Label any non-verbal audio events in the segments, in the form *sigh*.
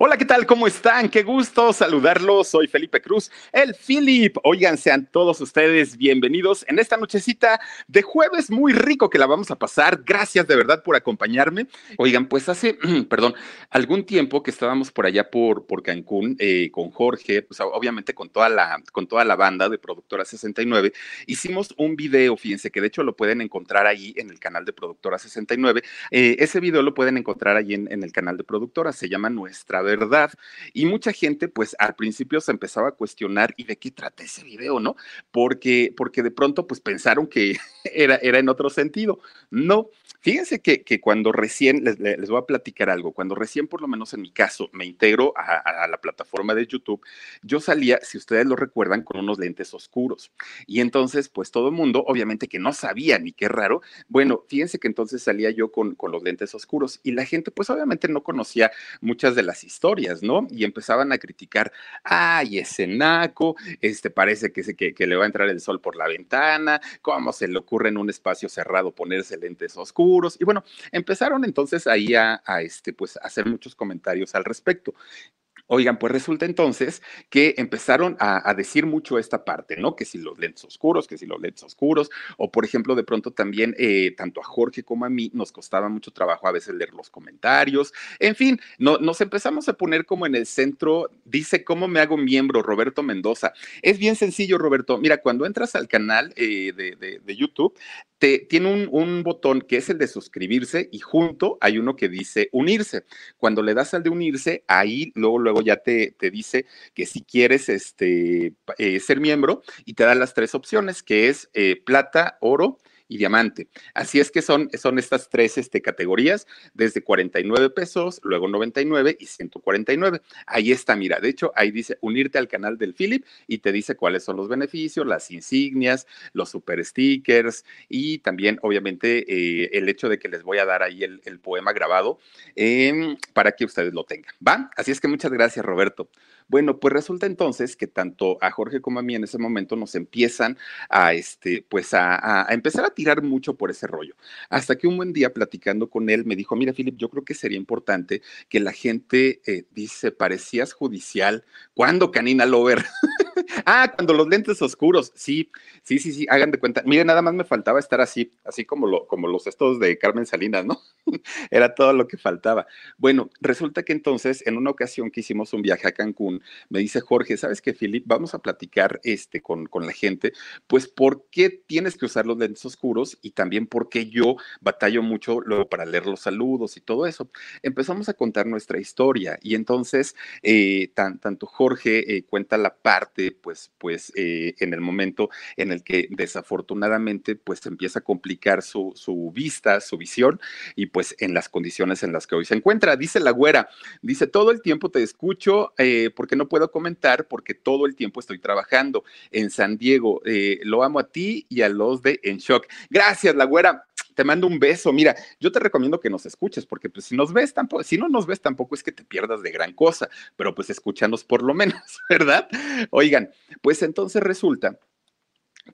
Hola, ¿qué tal? ¿Cómo están? Qué gusto saludarlos. Soy Felipe Cruz, el Philip. Oigan, sean todos ustedes bienvenidos en esta nochecita de jueves muy rico que la vamos a pasar. Gracias de verdad por acompañarme. Oigan, pues hace, *clears throat* perdón, algún tiempo que estábamos por allá por, por Cancún eh, con Jorge, pues obviamente con toda, la, con toda la banda de Productora 69, hicimos un video, fíjense que de hecho lo pueden encontrar ahí en el canal de Productora 69. Eh, ese video lo pueden encontrar ahí en, en el canal de Productora, se llama Nuestra verdad. Y mucha gente, pues al principio se empezaba a cuestionar, ¿y de qué trata ese video, no? Porque, porque de pronto, pues pensaron que *laughs* era, era en otro sentido. No, Fíjense que, que cuando recién, les, les, voy a platicar algo, cuando recién, por lo menos en mi caso, me integro a, la plataforma de YouTube, yo salía, si ustedes lo recuerdan, con unos lentes oscuros. Y entonces, pues todo el mundo, obviamente que no sabía ni qué raro, bueno, fíjense que entonces salía yo con, con los lentes oscuros y la gente, pues obviamente no conocía muchas de las historias, ¿no? Y empezaban a criticar, ay, ese naco, este parece que, se, que, le va a entrar el sol por la ventana, cómo se le ocurre en un espacio cerrado ponerse lentes oscuros y bueno, empezaron entonces ahí a, a, este, pues, hacer muchos comentarios al respecto. Oigan, pues resulta entonces que empezaron a, decir mucho esta parte, ¿no? Que si los lentes oscuros, que si los lentes oscuros, o por ejemplo, de pronto también, eh, tanto a Jorge como a mí, nos costaba mucho trabajo a veces leer los comentarios. En fin, no, nos empezamos a poner como en el centro, dice, ¿cómo me hago miembro? Roberto Mendoza. Es bien sencillo, Roberto. Mira, cuando entras al canal eh, de, YouTube, te, tiene un botón que es el de suscribirse y junto hay uno que dice unirse. Cuando le das al de unirse, ahí luego, luego ya te, te dice que si quieres este, eh, ser miembro y te da las tres opciones, que es eh, plata, oro y diamante. Así es que son, son estas tres este, categorías, desde 49 pesos, luego 99 y 149. Ahí está, mira, de hecho, ahí dice unirte al canal del Philip y te dice cuáles son los beneficios, las insignias, los super stickers y también, obviamente, eh, el hecho de que les voy a dar ahí el, poema grabado eh, para que ustedes lo tengan, ¿va? Así es que muchas gracias, Roberto. Bueno, pues resulta entonces que tanto a Jorge como a mí en ese momento nos empiezan a, este, pues a, a empezar a tirar mucho por ese rollo. Hasta que un buen día platicando con él me dijo, mira, Philip, yo creo que sería importante que la gente eh, dice, parecías judicial. ¿Cuándo, Canina Lover? *laughs* ah, cuando los lentes oscuros. Sí, sí, sí, sí, hagan de cuenta. Miren, nada más me faltaba estar así, así como, lo, como los estos de Carmen Salinas, ¿no? *laughs* Era todo lo que faltaba. Bueno, resulta que entonces, en una ocasión que hicimos un viaje a Cancún, me dice Jorge, ¿sabes qué, Philip? Vamos a platicar este, con, con la gente, pues, ¿por qué tienes que usar los lentes oscuros? Y también por qué yo batallo mucho luego para leer los saludos y todo eso. Empezamos a contar nuestra historia y entonces, eh, tan, tanto Jorge eh, cuenta la parte, pues, pues, eh, en el momento en el que desafortunadamente, pues, empieza a complicar su, su vista, su visión y pues en las condiciones en las que hoy se encuentra. Dice la güera, dice, todo el tiempo te escucho eh, porque no puedo comentar porque todo el tiempo estoy trabajando en San Diego. Eh, lo amo a ti y a los de En Shock. Gracias, la güera. Te mando un beso. Mira, yo te recomiendo que nos escuches porque pues si nos ves tampoco, si no nos ves tampoco es que te pierdas de gran cosa, pero pues escúchanos por lo menos, *laughs* ¿verdad? Oigan, pues entonces resulta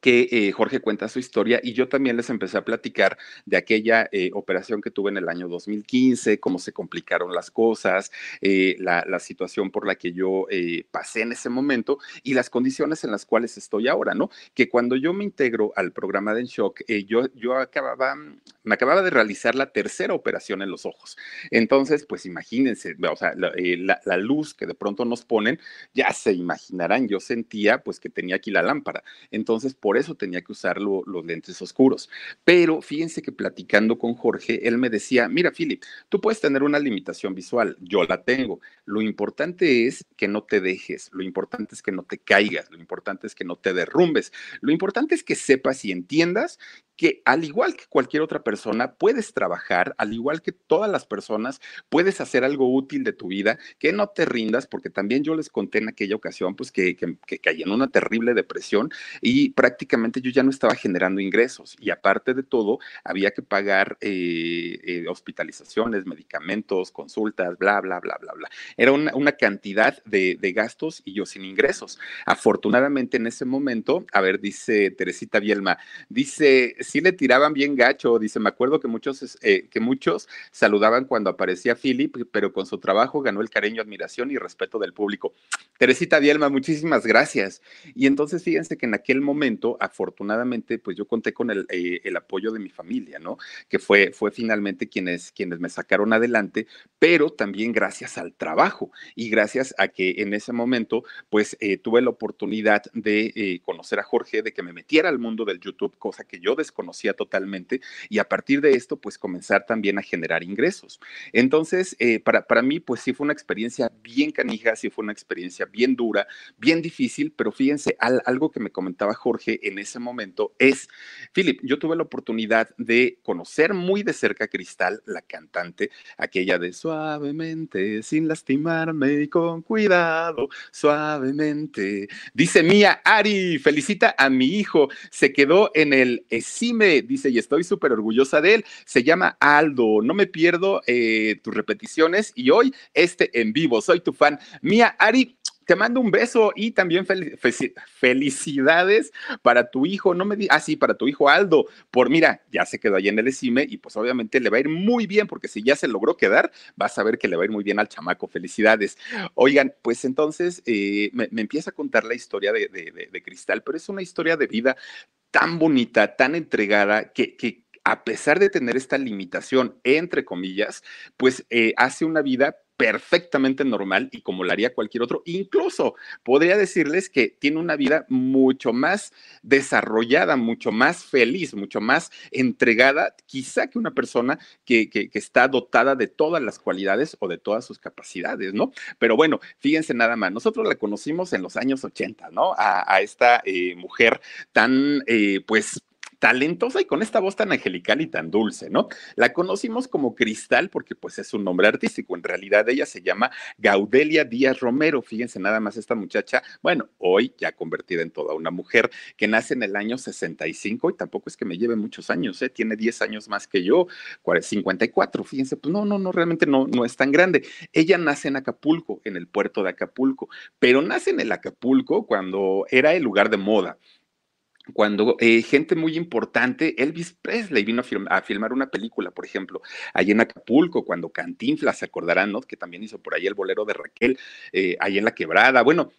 que eh, Jorge cuenta su historia y yo también les empecé a platicar de aquella eh, operación que tuve en el año 2015, cómo se complicaron las cosas, eh, la, situación por la que yo pasé en ese momento y las condiciones en las cuales estoy ahora, ¿no? Que cuando yo me integro al programa de En Shock, yo, yo acababa, me acababa de realizar la tercera operación en los ojos. Entonces, pues imagínense, o sea, la, la luz que de pronto nos ponen, ya se imaginarán, yo sentía pues que tenía aquí la lámpara. Entonces, por eso tenía que usar los lentes oscuros. Pero fíjense que platicando con Jorge, él me decía, mira, Philip, tú puedes tener una limitación visual, yo la tengo. Lo importante es que no te dejes, lo importante es que no te caigas, lo importante es que no te derrumbes, lo importante es que sepas y entiendas que al igual que cualquier otra persona, puedes trabajar, al igual que todas las personas, puedes hacer algo útil de tu vida, que no te rindas, porque también yo les conté en aquella ocasión, pues que, que, caí en una terrible depresión y prácticamente yo ya no estaba generando ingresos y aparte de todo, había que pagar eh, eh, hospitalizaciones, medicamentos, consultas, bla, bla, bla, bla, bla. Era una, una cantidad de, de gastos y yo sin ingresos. Afortunadamente en ese momento, a ver, dice Teresita Bielma, dice sí le tiraban bien gacho, dice, me acuerdo que muchos, eh, que muchos saludaban cuando aparecía Philip, pero con su trabajo ganó el cariño, admiración y respeto del público. Teresita Dielma, muchísimas gracias. Y entonces fíjense que en aquel momento, afortunadamente, pues yo conté con el, eh, el apoyo de mi familia, ¿no? Que fue, fue finalmente quienes, quienes me sacaron adelante, pero también gracias al trabajo y gracias a que en ese momento, pues eh, tuve la oportunidad de conocer a Jorge, de que me metiera al mundo del YouTube, cosa que yo después conocía totalmente y a partir de esto, pues comenzar también a generar ingresos. Entonces, eh, para, para mí, pues sí fue una experiencia bien canija, sí fue una experiencia bien dura, bien difícil, pero fíjense, algo que me comentaba Jorge en ese momento es, Philip, yo tuve la oportunidad de conocer muy de cerca a Cristal, la cantante, aquella de suavemente, sin lastimarme y con cuidado, suavemente. Dice Mía, Ari, felicita a mi hijo, se quedó en el me dice, y estoy súper orgullosa de él. Se llama Aldo. No me pierdo eh, tus repeticiones y hoy este en vivo. Soy tu fan. Mía Ari, te mando un beso y también felicidades para tu hijo, no me di, ah, sí, para tu hijo Aldo, por mira, ya se quedó ahí en el ECIME y pues obviamente le va a ir muy bien, porque si ya se logró quedar, vas a ver que le va a ir muy bien al chamaco, felicidades. Oigan, pues entonces eh, me, empieza a contar la historia de, Cristal, pero es una historia de vida tan bonita, tan entregada, que, que a pesar de tener esta limitación, entre comillas, pues eh, hace una vida perfectamente normal y como la haría cualquier otro. Incluso podría decirles que tiene una vida mucho más desarrollada, mucho más feliz, mucho más entregada, quizá que una persona que, que, está dotada de todas las cualidades o de todas sus capacidades, ¿no? Pero bueno, fíjense nada más, nosotros la conocimos en los años 80, ¿no? A, esta eh, mujer tan, eh, pues, talentosa y con esta voz tan angelical y tan dulce, ¿no? La conocimos como Cristal porque pues es un nombre artístico, en realidad ella se llama Gaudelia Díaz Romero, fíjense nada más esta muchacha, bueno, hoy ya convertida en toda una mujer que nace en el año 65 y tampoco es que me lleve muchos años, ¿eh? tiene 10 años más que yo, 54, fíjense, pues no, no, no, realmente no, no es tan grande. Ella nace en Acapulco, en el puerto de Acapulco, pero nace en el Acapulco cuando era el lugar de moda cuando eh, gente muy importante, Elvis Presley vino a, filmar una película, por ejemplo, ahí en Acapulco, cuando Cantinflas, se acordarán, ¿no? Que también hizo por ahí el bolero de Raquel, eh, ahí en La Quebrada. Bueno,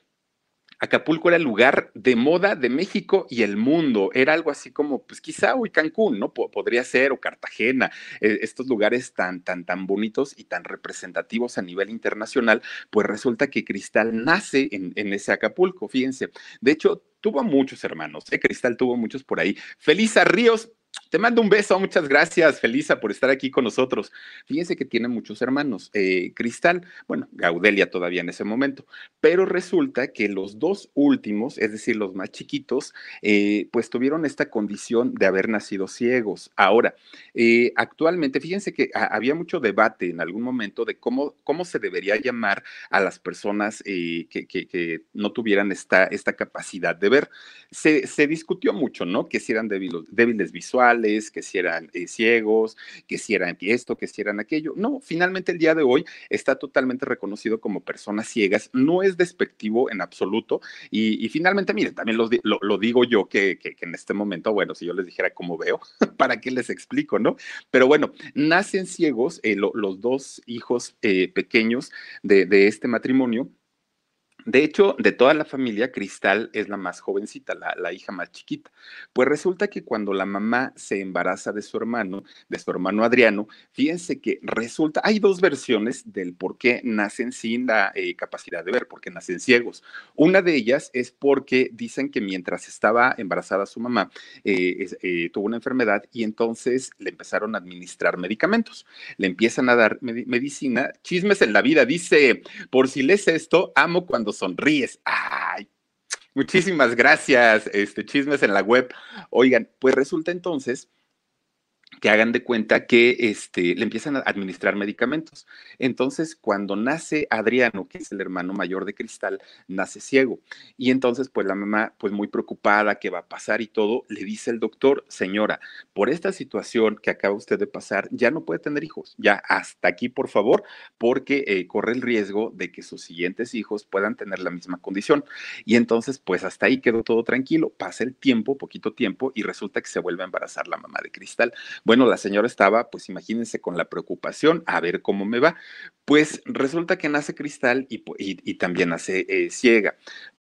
Acapulco era el lugar de moda de México y el mundo. Era algo así como, pues quizá hoy Cancún, ¿no? podría ser, o Cartagena, eh, estos lugares tan, tan, tan bonitos y tan representativos a nivel internacional, pues resulta que Cristal nace en, ese Acapulco, fíjense. De hecho, tuvo muchos hermanos, ¿eh? Cristal tuvo muchos por ahí. Felisa Ríos, te mando un beso, muchas gracias, Felisa, por estar aquí con nosotros. Fíjense que tiene muchos hermanos. Eh, Cristal, bueno, Gaudelia todavía en ese momento, pero resulta que los dos últimos, es decir, los más chiquitos, eh, pues tuvieron esta condición de haber nacido ciegos. Ahora, eh, actualmente, fíjense que había mucho debate en algún momento de cómo, cómo se debería llamar a las personas que, que, no tuvieran esta, esta capacidad de ver. Se, se discutió mucho, ¿no? Que si eran débiles, débiles visuales que si eran eh, ciegos, que si eran esto, que si eran aquello. No, finalmente el día de hoy está totalmente reconocido como personas ciegas, no es despectivo en absoluto y, finalmente, miren, también lo, digo yo que, en este momento, bueno, si yo les dijera cómo veo, *laughs* ¿para qué les explico, no? Pero bueno, nacen ciegos eh, los dos hijos eh, pequeños de este matrimonio de hecho, de toda la familia, Cristal es la más jovencita, la, hija más chiquita. Pues resulta que cuando la mamá se embaraza de su hermano, de su hermano Adriano, fíjense que resulta, hay dos versiones del por qué nacen sin la eh, capacidad de ver, porque nacen ciegos. Una de ellas es porque dicen que mientras estaba embarazada su mamá, eh, eh, tuvo una enfermedad y entonces le empezaron a administrar medicamentos. Le empiezan a dar medicina, chismes en la vida, dice, por si lees esto, amo cuando sonríes. Ay, muchísimas gracias, este, chismes en la web. Oigan, pues resulta entonces que hagan de cuenta que este, le empiezan a administrar medicamentos. Entonces, cuando nace Adriano, que es el hermano mayor de Cristal, nace ciego. Y entonces, pues la mamá, pues muy preocupada, qué va a pasar y todo, le dice el doctor, señora, por esta situación que acaba usted de pasar, ya no puede tener hijos, ya hasta aquí, por favor, porque eh, corre el riesgo de que sus siguientes hijos puedan tener la misma condición. Y entonces, pues hasta ahí quedó todo tranquilo, pasa el tiempo, poquito tiempo, y resulta que se vuelve a embarazar la mamá de Cristal. Bueno, la señora estaba, pues imagínense, con la preocupación, a ver cómo me va. Pues resulta que nace cristal y, y, también nace eh, ciega.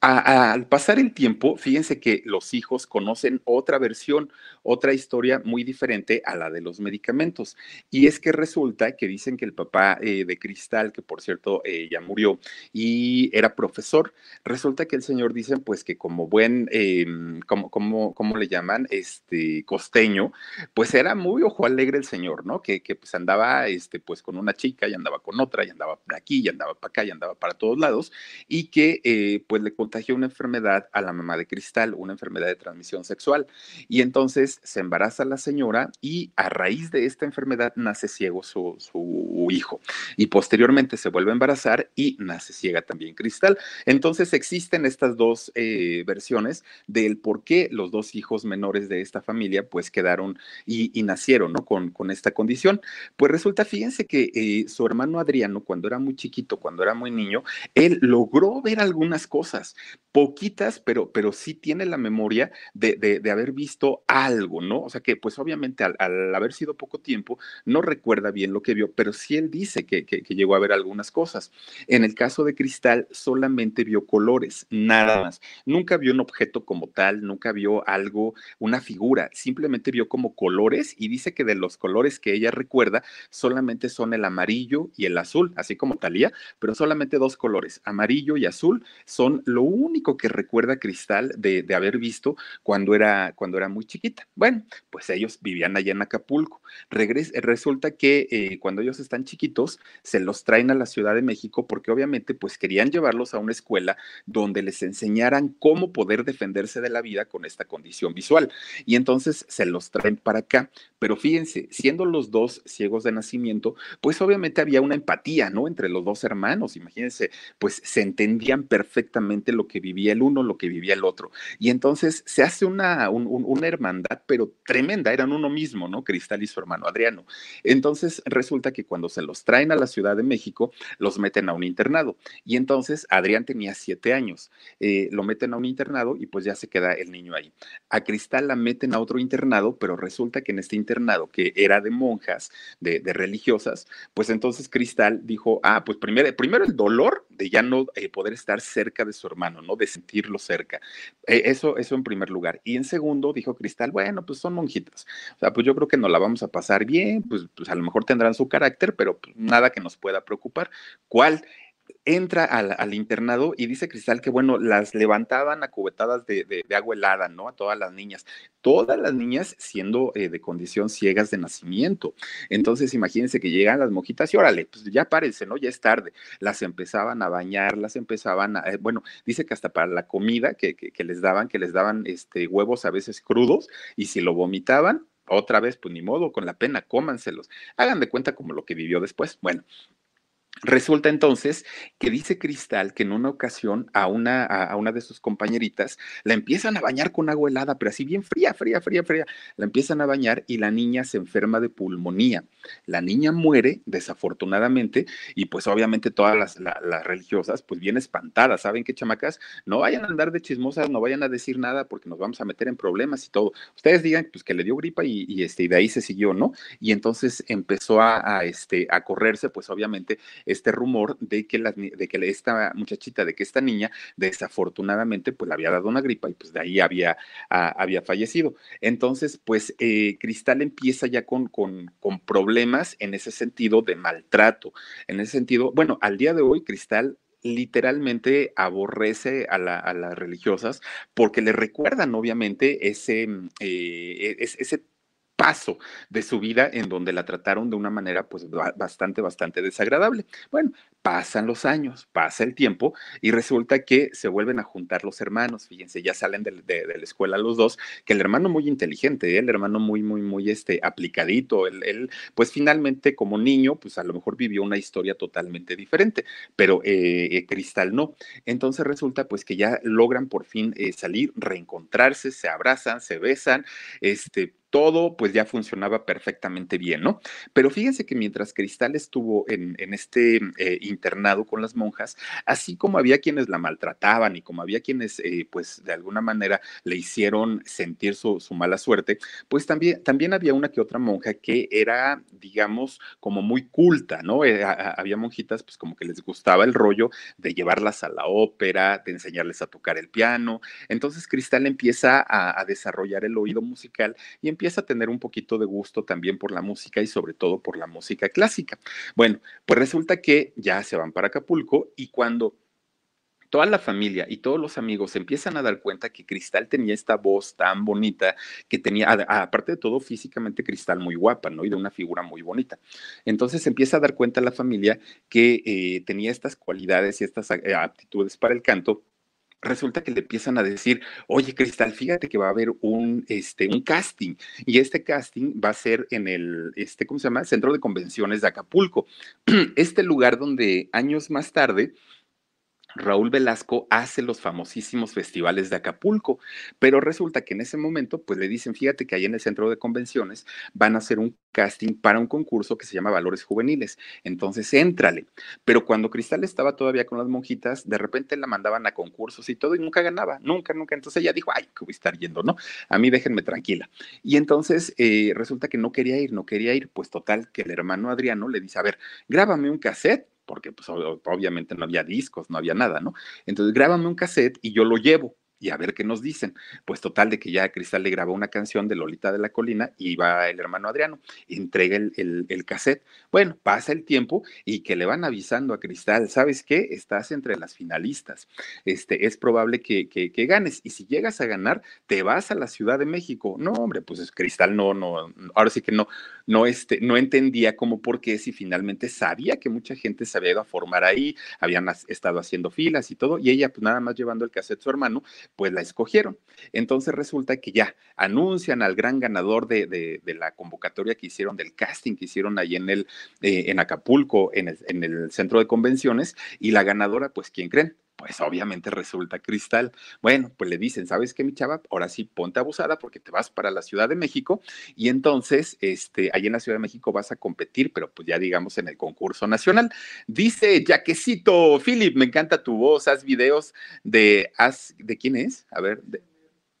al pasar el tiempo, fíjense que los hijos conocen otra versión, otra historia muy diferente a la de los medicamentos. Y es que resulta que dicen que el papá eh, de Cristal, que por cierto eh, ya murió y era profesor, resulta que el señor dicen pues que como buen, eh, como, como, le llaman? Este costeño, pues era muy ojo alegre el señor, ¿no? Que, que pues andaba este, pues con una chica y andaba con otra y andaba por aquí y andaba para acá y andaba para todos lados y que pues le contagió una enfermedad a la mamá de Cristal, una enfermedad de transmisión sexual. Y entonces se embaraza la señora y a raíz de esta enfermedad nace ciego su, hijo. Y posteriormente se vuelve a embarazar y nace ciega también Cristal. Entonces existen estas dos eh, versiones del por qué los dos hijos menores de esta familia pues quedaron y, nacieron ¿no? con, con esta condición. Pues resulta, fíjense que eh, su hermano Adriano, cuando era muy chiquito, cuando era muy niño, él logró ver algunas cosas, poquitas, pero, pero sí tiene la memoria de, de, haber visto algo, ¿no? O sea que, pues obviamente al, haber sido poco tiempo, no recuerda bien lo que vio, pero sí él dice que, que, llegó a ver algunas cosas. En el caso de Cristal, solamente vio colores, nada más. Nunca vio un objeto como tal, nunca vio algo, una figura, simplemente vio como colores y dice que de los colores que ella recuerda, solamente son el amarillo y el azul, así como Talía, pero solamente dos colores, amarillo y azul, son lo único que recuerda Cristal de, haber visto cuando era, cuando era muy chiquita. Bueno, pues ellos vivían allá en Acapulco. resulta que eh, cuando ellos están chiquitos, se los traen a la Ciudad de México porque obviamente pues querían llevarlos a una escuela donde les enseñaran cómo poder defenderse de la vida con esta condición visual. Y entonces se los traen para acá. Pero fíjense, siendo los dos ciegos de nacimiento, pues obviamente había una empatía, ¿no? Entre los dos hermanos. Imagínense, pues se entendían perfectamente lo que vivía el uno, lo que vivía el otro. Y entonces se hace una, una hermandad, pero tremenda, eran uno mismo, ¿no? Cristal y su hermano Adriano. Entonces resulta que cuando se los traen a la Ciudad de México, los meten a un internado. Y entonces Adrián tenía siete años, eh, lo meten a un internado y pues ya se queda el niño ahí. A Cristal la meten a otro internado, pero resulta que en este internado, que era de monjas, de, religiosas, pues entonces Cristal dijo, ah, pues primero, el dolor de ya no eh, poder estar cerca de su hermano, ¿no? De sentirlo cerca. E, eso, eso en primer lugar. Y en segundo, dijo Cristal, bueno, pues son monjitas. O sea, pues yo creo que nos la vamos a pasar bien, pues, pues a lo mejor tendrán su carácter, pero pues, nada que nos pueda preocupar. ¿Cuál? Entra al, internado y dice Cristal que, bueno, las levantaban a cubetadas de, agua helada, ¿no? A todas las niñas. Todas las niñas siendo eh, de condición ciegas de nacimiento. Entonces, imagínense que llegan las mojitas y órale, pues ya párense, ¿no? Ya es tarde. Las empezaban a bañar, las empezaban a, eh, bueno, dice que hasta para la comida que, les daban, que les daban este, huevos a veces crudos y si lo vomitaban, otra vez, pues ni modo, con la pena, cómanselos. Hagan de cuenta como lo que vivió después. Bueno, Resulta entonces que dice Cristal que en una ocasión a una, a, una de sus compañeritas la empiezan a bañar con agua helada, pero así bien fría, fría, fría, fría. La empiezan a bañar y la niña se enferma de pulmonía. La niña muere, desafortunadamente, y pues obviamente todas las, las religiosas, pues bien espantadas. ¿Saben qué, chamacas? No vayan a andar de chismosas, no vayan a decir nada porque nos vamos a meter en problemas y todo. Ustedes digan pues que le dio gripa y, este, y de ahí se siguió, ¿no? Y entonces empezó a, este, a correrse, pues obviamente este rumor de que, la, de que esta muchachita, de que esta niña, desafortunadamente, pues le había dado una gripa y pues de ahí había, ah, había fallecido. Entonces, pues eh, Cristal empieza ya con, con, problemas en ese sentido de maltrato. En ese sentido, bueno, al día de hoy, Cristal literalmente aborrece a, las religiosas porque le recuerdan obviamente ese, mm, eh, ese paso de su vida en donde la trataron de una manera pues bastante, bastante desagradable. Bueno, pasan los años, pasa el tiempo y resulta que se vuelven a juntar los hermanos. Fíjense, ya salen de, la escuela los dos, que el hermano muy inteligente, ¿eh? el hermano muy, muy, muy este, aplicadito, él, pues finalmente como niño, pues a lo mejor vivió una historia totalmente diferente, pero eh, eh, Cristal no. Entonces resulta pues que ya logran por fin salir, reencontrarse, se abrazan, se besan, este, todo pues ya funcionaba perfectamente bien, ¿no? Pero fíjense que mientras Cristal estuvo en, este eh, internado con las monjas, así como había quienes la maltrataban y como había quienes eh, pues de alguna manera le hicieron sentir su, mala suerte, pues también, también había una que otra monja que era, digamos, como muy culta, ¿no? Eh, había monjitas pues como que les gustaba el rollo de llevarlas a la ópera, de enseñarles a tocar el piano. Entonces Cristal empieza a, a desarrollar el oído musical y empieza a tener un poquito de gusto también por la música y sobre todo por la música clásica. Bueno, pues resulta que ya se van para Acapulco y cuando toda la familia y todos los amigos se empiezan a dar cuenta que Cristal tenía esta voz tan bonita, que tenía, aparte de todo, físicamente Cristal muy guapa, ¿no? Y de una figura muy bonita. Entonces se empieza a dar cuenta la familia que eh, tenía estas cualidades y estas eh, aptitudes para el canto resulta que le empiezan a decir, oye, Cristal, fíjate que va a haber un, este, un casting y este casting va a ser en el, este, ¿cómo se llama? Centro de Convenciones de Acapulco. *clears throat* Este lugar donde años más tarde Raúl Velasco hace los famosísimos festivales de Acapulco, pero resulta que en ese momento, pues le dicen, fíjate que ahí en el centro de convenciones van a hacer un casting para un concurso que se llama Valores Juveniles, entonces éntrale. Pero cuando Cristal estaba todavía con las monjitas, de repente la mandaban a concursos y todo y nunca ganaba, nunca, nunca. Entonces ella dijo, ay, que voy a estar yendo, ¿no? A mí déjenme tranquila. Y entonces eh, resulta que no quería ir, no quería ir, pues total, que el hermano Adriano le dice, a ver, grábame un cassette porque pues obviamente no había discos, no había nada, ¿no? Entonces grábame un cassette y yo lo llevo y a ver qué nos dicen. Pues total de que ya Cristal le grabó una canción de Lolita de la Colina y va el hermano Adriano, entrega el, el, cassette. Bueno, pasa el tiempo y que le van avisando a Cristal, ¿sabes qué? Estás entre las finalistas. Este, es probable que, que, ganes y si llegas a ganar, te vas a la Ciudad de México. No, hombre, pues Cristal no, no, ahora sí que no, no, este, no entendía cómo, por qué, si finalmente sabía que mucha gente se había ido a formar ahí, habían estado haciendo filas y todo, y ella pues nada más llevando el cassette su hermano, pues la escogieron. Entonces resulta que ya anuncian al gran ganador de, la convocatoria que hicieron, del casting que hicieron ahí en, el, eh, en Acapulco, en el, en el centro de convenciones, y la ganadora, pues, ¿quién creen? Pues obviamente resulta cristal. Bueno, pues le dicen, ¿sabes qué, mi chava? Ahora sí, ponte abusada porque te vas para la Ciudad de México y entonces, este, ahí en la Ciudad de México vas a competir, pero pues ya digamos en el concurso nacional. Dice Jaquecito, Philip, me encanta tu voz, haz videos de, ¿de quién es? A ver, de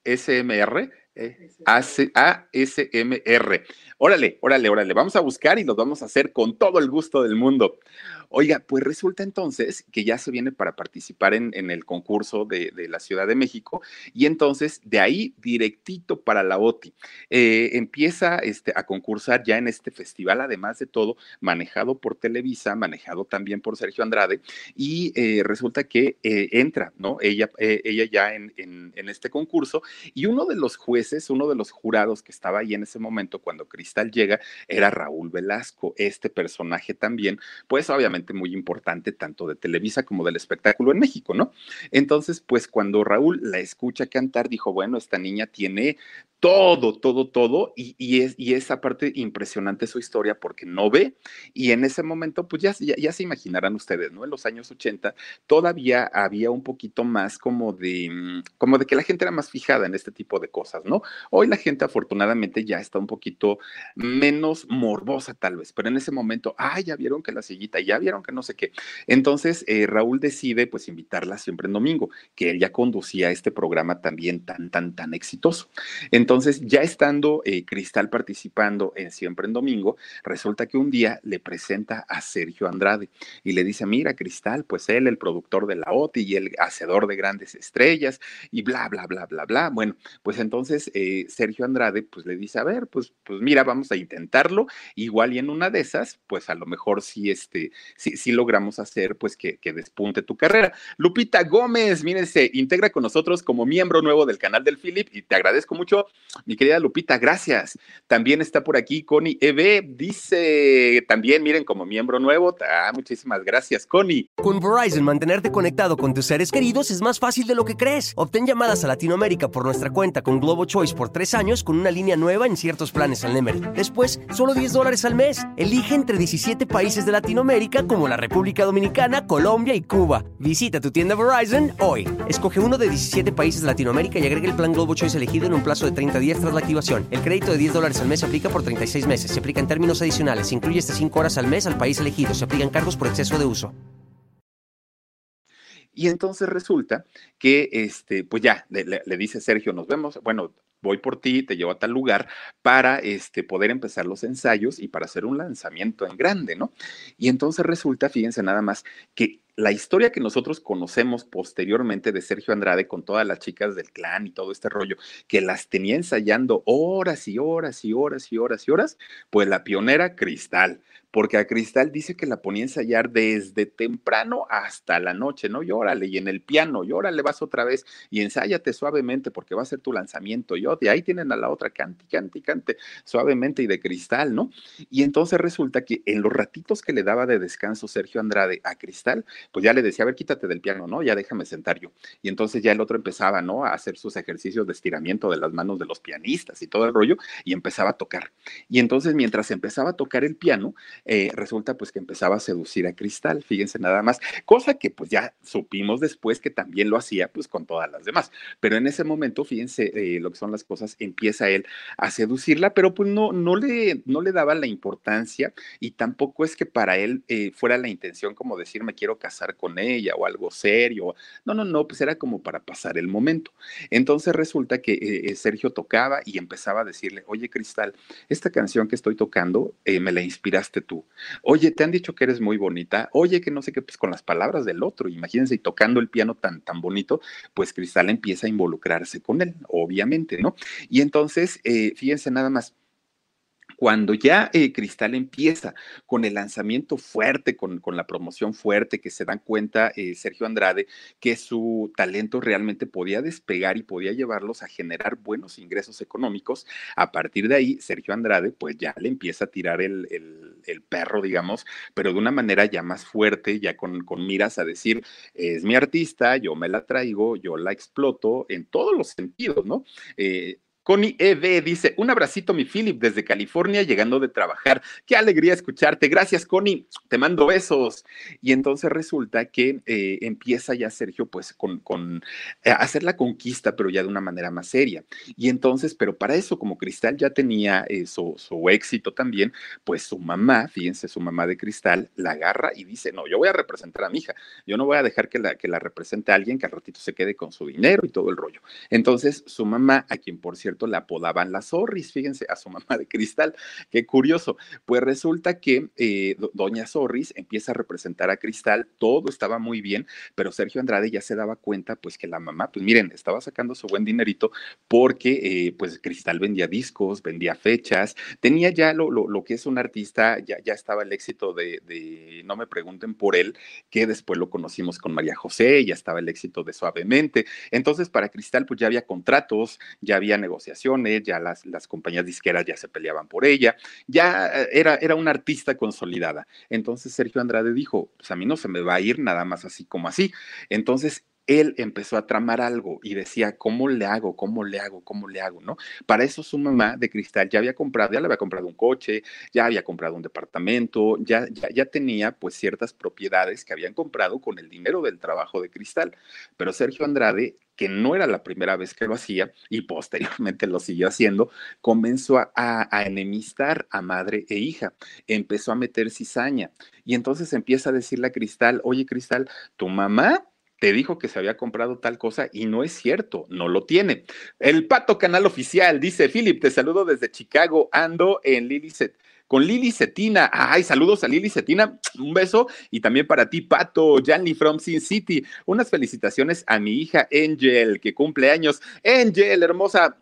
SMR. Eh, ASMR. Órale, órale, órale. Vamos a buscar y los vamos a hacer con todo el gusto del mundo. Oiga, pues resulta entonces que ya se viene para participar en, el concurso de, la Ciudad de México y entonces de ahí directito para la OTI. Eh, empieza este, a concursar ya en este festival, además de todo, manejado por Televisa, manejado también por Sergio Andrade y eh, resulta que eh, entra, ¿no? Ella, ella ya en, en este concurso y uno de los jueces, uno de los jurados que estaba ahí en ese momento cuando Cristal llega era Raúl Velasco, este personaje también, pues obviamente muy importante tanto de Televisa como del espectáculo en México, ¿no? Entonces, pues cuando Raúl la escucha cantar, dijo, bueno, esta niña tiene todo, todo, todo, y, es, y esa parte impresionante su historia porque no ve, y en ese momento, pues ya, ya, se imaginarán ustedes, ¿no? En los años 80 todavía había un poquito más como de, mm, como de que la gente era más fijada en este tipo de cosas, ¿no? Hoy la gente afortunadamente ya está un poquito menos morbosa tal vez, pero en ese momento, ah, ya vieron que la sillita, ya vieron que no sé qué. Entonces, eh, Raúl decide pues invitarla siempre en domingo, que él ya conducía este programa también tan, tan, tan exitoso. Entonces, ya estando eh, Cristal participando en Siempre en Domingo, resulta que un día le presenta a Sergio Andrade y le dice, mira, Cristal, pues él, el productor de la OTI y el hacedor de grandes estrellas y bla, bla, bla, bla, bla. Bueno, pues entonces eh, Sergio Andrade pues le dice, a ver, pues, pues mira, vamos a intentarlo, igual y en una de esas, pues a lo mejor sí, este, sí logramos hacer pues que, que despunte tu carrera. Lupita Gómez, miren, se integra con nosotros como miembro nuevo del canal del Philip y te agradezco mucho mi querida Lupita, gracias. También está por aquí Connie EB, dice también, miren, como miembro nuevo. Ah, muchísimas gracias, Connie. Con Verizon, mantenerte conectado con tus seres queridos es más fácil de lo que crees. Obtén llamadas a Latinoamérica por nuestra cuenta con Globo Choice por tres años con una línea nueva en ciertos planes al Nemery. Después, solo 10 dólares al mes. Elige entre 17 países de Latinoamérica como la República Dominicana, Colombia y Cuba. Visita tu tienda Verizon hoy. Escoge uno de 17 países de Latinoamérica y agrega el plan Globo Choice elegido en un plazo de 30 días tras la activación. El crédito de 10 dólares al mes se aplica por 36 meses. Se aplica en términos adicionales. Se incluye hasta 5 horas al mes al país elegido. Se aplican cargos por exceso de uso. Y entonces resulta que, este, pues ya, le, le, dice Sergio, nos vemos, bueno, voy por ti, te llevo a tal lugar para este, poder empezar los ensayos y para hacer un lanzamiento en grande, ¿no? Y entonces resulta, fíjense nada más, que la historia que nosotros conocemos posteriormente de Sergio Andrade con todas las chicas del clan y todo este rollo, que las tenía ensayando horas y horas y horas y horas y horas, pues la pionera Cristal, porque a Cristal dice que la ponía a ensayar desde temprano hasta la noche, ¿no? Y órale, y en el piano, y órale, vas otra vez, y ensáyate suavemente porque va a ser tu lanzamiento, y de ahí tienen a la otra, cante, cante, cante, suavemente y de Cristal, ¿no? Y entonces resulta que en los ratitos que le daba de descanso Sergio Andrade a Cristal, pues ya le decía, a ver, quítate del piano, ¿no? Ya déjame sentar yo. Y entonces ya el otro empezaba, ¿no? A hacer sus ejercicios de estiramiento de las manos de los pianistas y todo el rollo, y empezaba a tocar. Y entonces mientras empezaba a tocar el piano, eh, resulta pues que empezaba a seducir a Cristal, fíjense nada más, cosa que pues ya supimos después que también lo hacía pues con todas las demás. Pero en ese momento, fíjense eh, lo que son las cosas, empieza él a seducirla, pero pues no, no, le, no le daba la importancia y tampoco es que para él eh, fuera la intención como decir me quiero casar con ella o algo serio. No, no, no, pues era como para pasar el momento. Entonces resulta que eh, eh, Sergio tocaba y empezaba a decirle, oye Cristal, esta canción que estoy tocando eh, me la inspiraste tú. Oye, te han dicho que eres muy bonita. Oye, que no sé qué, pues con las palabras del otro. Imagínense, y tocando el piano tan, tan bonito, pues Cristal empieza a involucrarse con él, obviamente, ¿no? Y entonces, fíjense nada más cuando ya Cristal empieza con el lanzamiento fuerte, con, la promoción fuerte, que se dan cuenta eh, Sergio Andrade que su talento realmente podía despegar y podía llevarlos a generar buenos ingresos económicos, a partir de ahí Sergio Andrade pues ya le empieza a tirar el, perro, digamos, pero de una manera ya más fuerte, ya con, con miras a decir, es mi artista, yo me la traigo, yo la exploto en todos los sentidos, ¿no? Eh, Connie EV dice, un abracito mi Philip desde California llegando de trabajar. Qué alegría escucharte. Gracias Connie, te mando besos. Y entonces resulta que eh, empieza ya Sergio pues con, con eh, hacer la conquista, pero ya de una manera más seria. Y entonces, pero para eso como Cristal ya tenía eh, su, éxito también, pues su mamá, fíjense, su mamá de Cristal la agarra y dice, no, yo voy a representar a mi hija. Yo no voy a dejar que la, que la represente a alguien que al ratito se quede con su dinero y todo el rollo. Entonces su mamá, a quien por cierto, le apodaban la Zorris, fíjense, a su *laughs* mamá de cristal. Qué curioso. Pues resulta que eh, doña Zorris empieza a representar a Cristal, todo estaba muy bien, pero Sergio Andrade ya se daba cuenta, pues que la mamá, pues miren, estaba sacando su buen dinerito porque, eh, pues Cristal vendía discos, vendía fechas, tenía ya lo, lo, que es un artista, ya, ya estaba el éxito de, no me pregunten por él, que después lo conocimos con María José, ya estaba el éxito de Suavemente. Entonces, para Cristal, pues ya había contratos, ya había negociaciones, ya las, las compañías disqueras ya se peleaban por ella, ya eh, era, era una artista consolidada. Entonces, Sergio Andrade dijo, pues a mí no se me va a ir nada más así como así. Entonces, él empezó a tramar algo y decía, ¿cómo le hago? ¿Cómo le hago? ¿Cómo le hago? ¿No? Para eso su mamá de cristal ya había comprado, ya le había comprado un coche, ya había comprado un departamento, ya, ya, ya tenía pues ciertas propiedades que habían comprado con el dinero del trabajo de cristal. Pero Sergio Andrade que no era la primera vez que lo hacía y posteriormente lo siguió haciendo, comenzó a, a, enemistar a madre e hija, empezó a meter cizaña y entonces empieza a decirle a Cristal, oye Cristal, tu mamá te dijo que se había comprado tal cosa y no es cierto, no lo tiene. El Pato Canal Oficial dice, Philip, te saludo desde Chicago, ando en Lily con Lili Cetina. Ay, saludos a Lili Cetina, un beso. Y también para ti, Pato, Janly from Sin City. Unas felicitaciones a mi hija Angel, que cumple años. Angel, hermosa,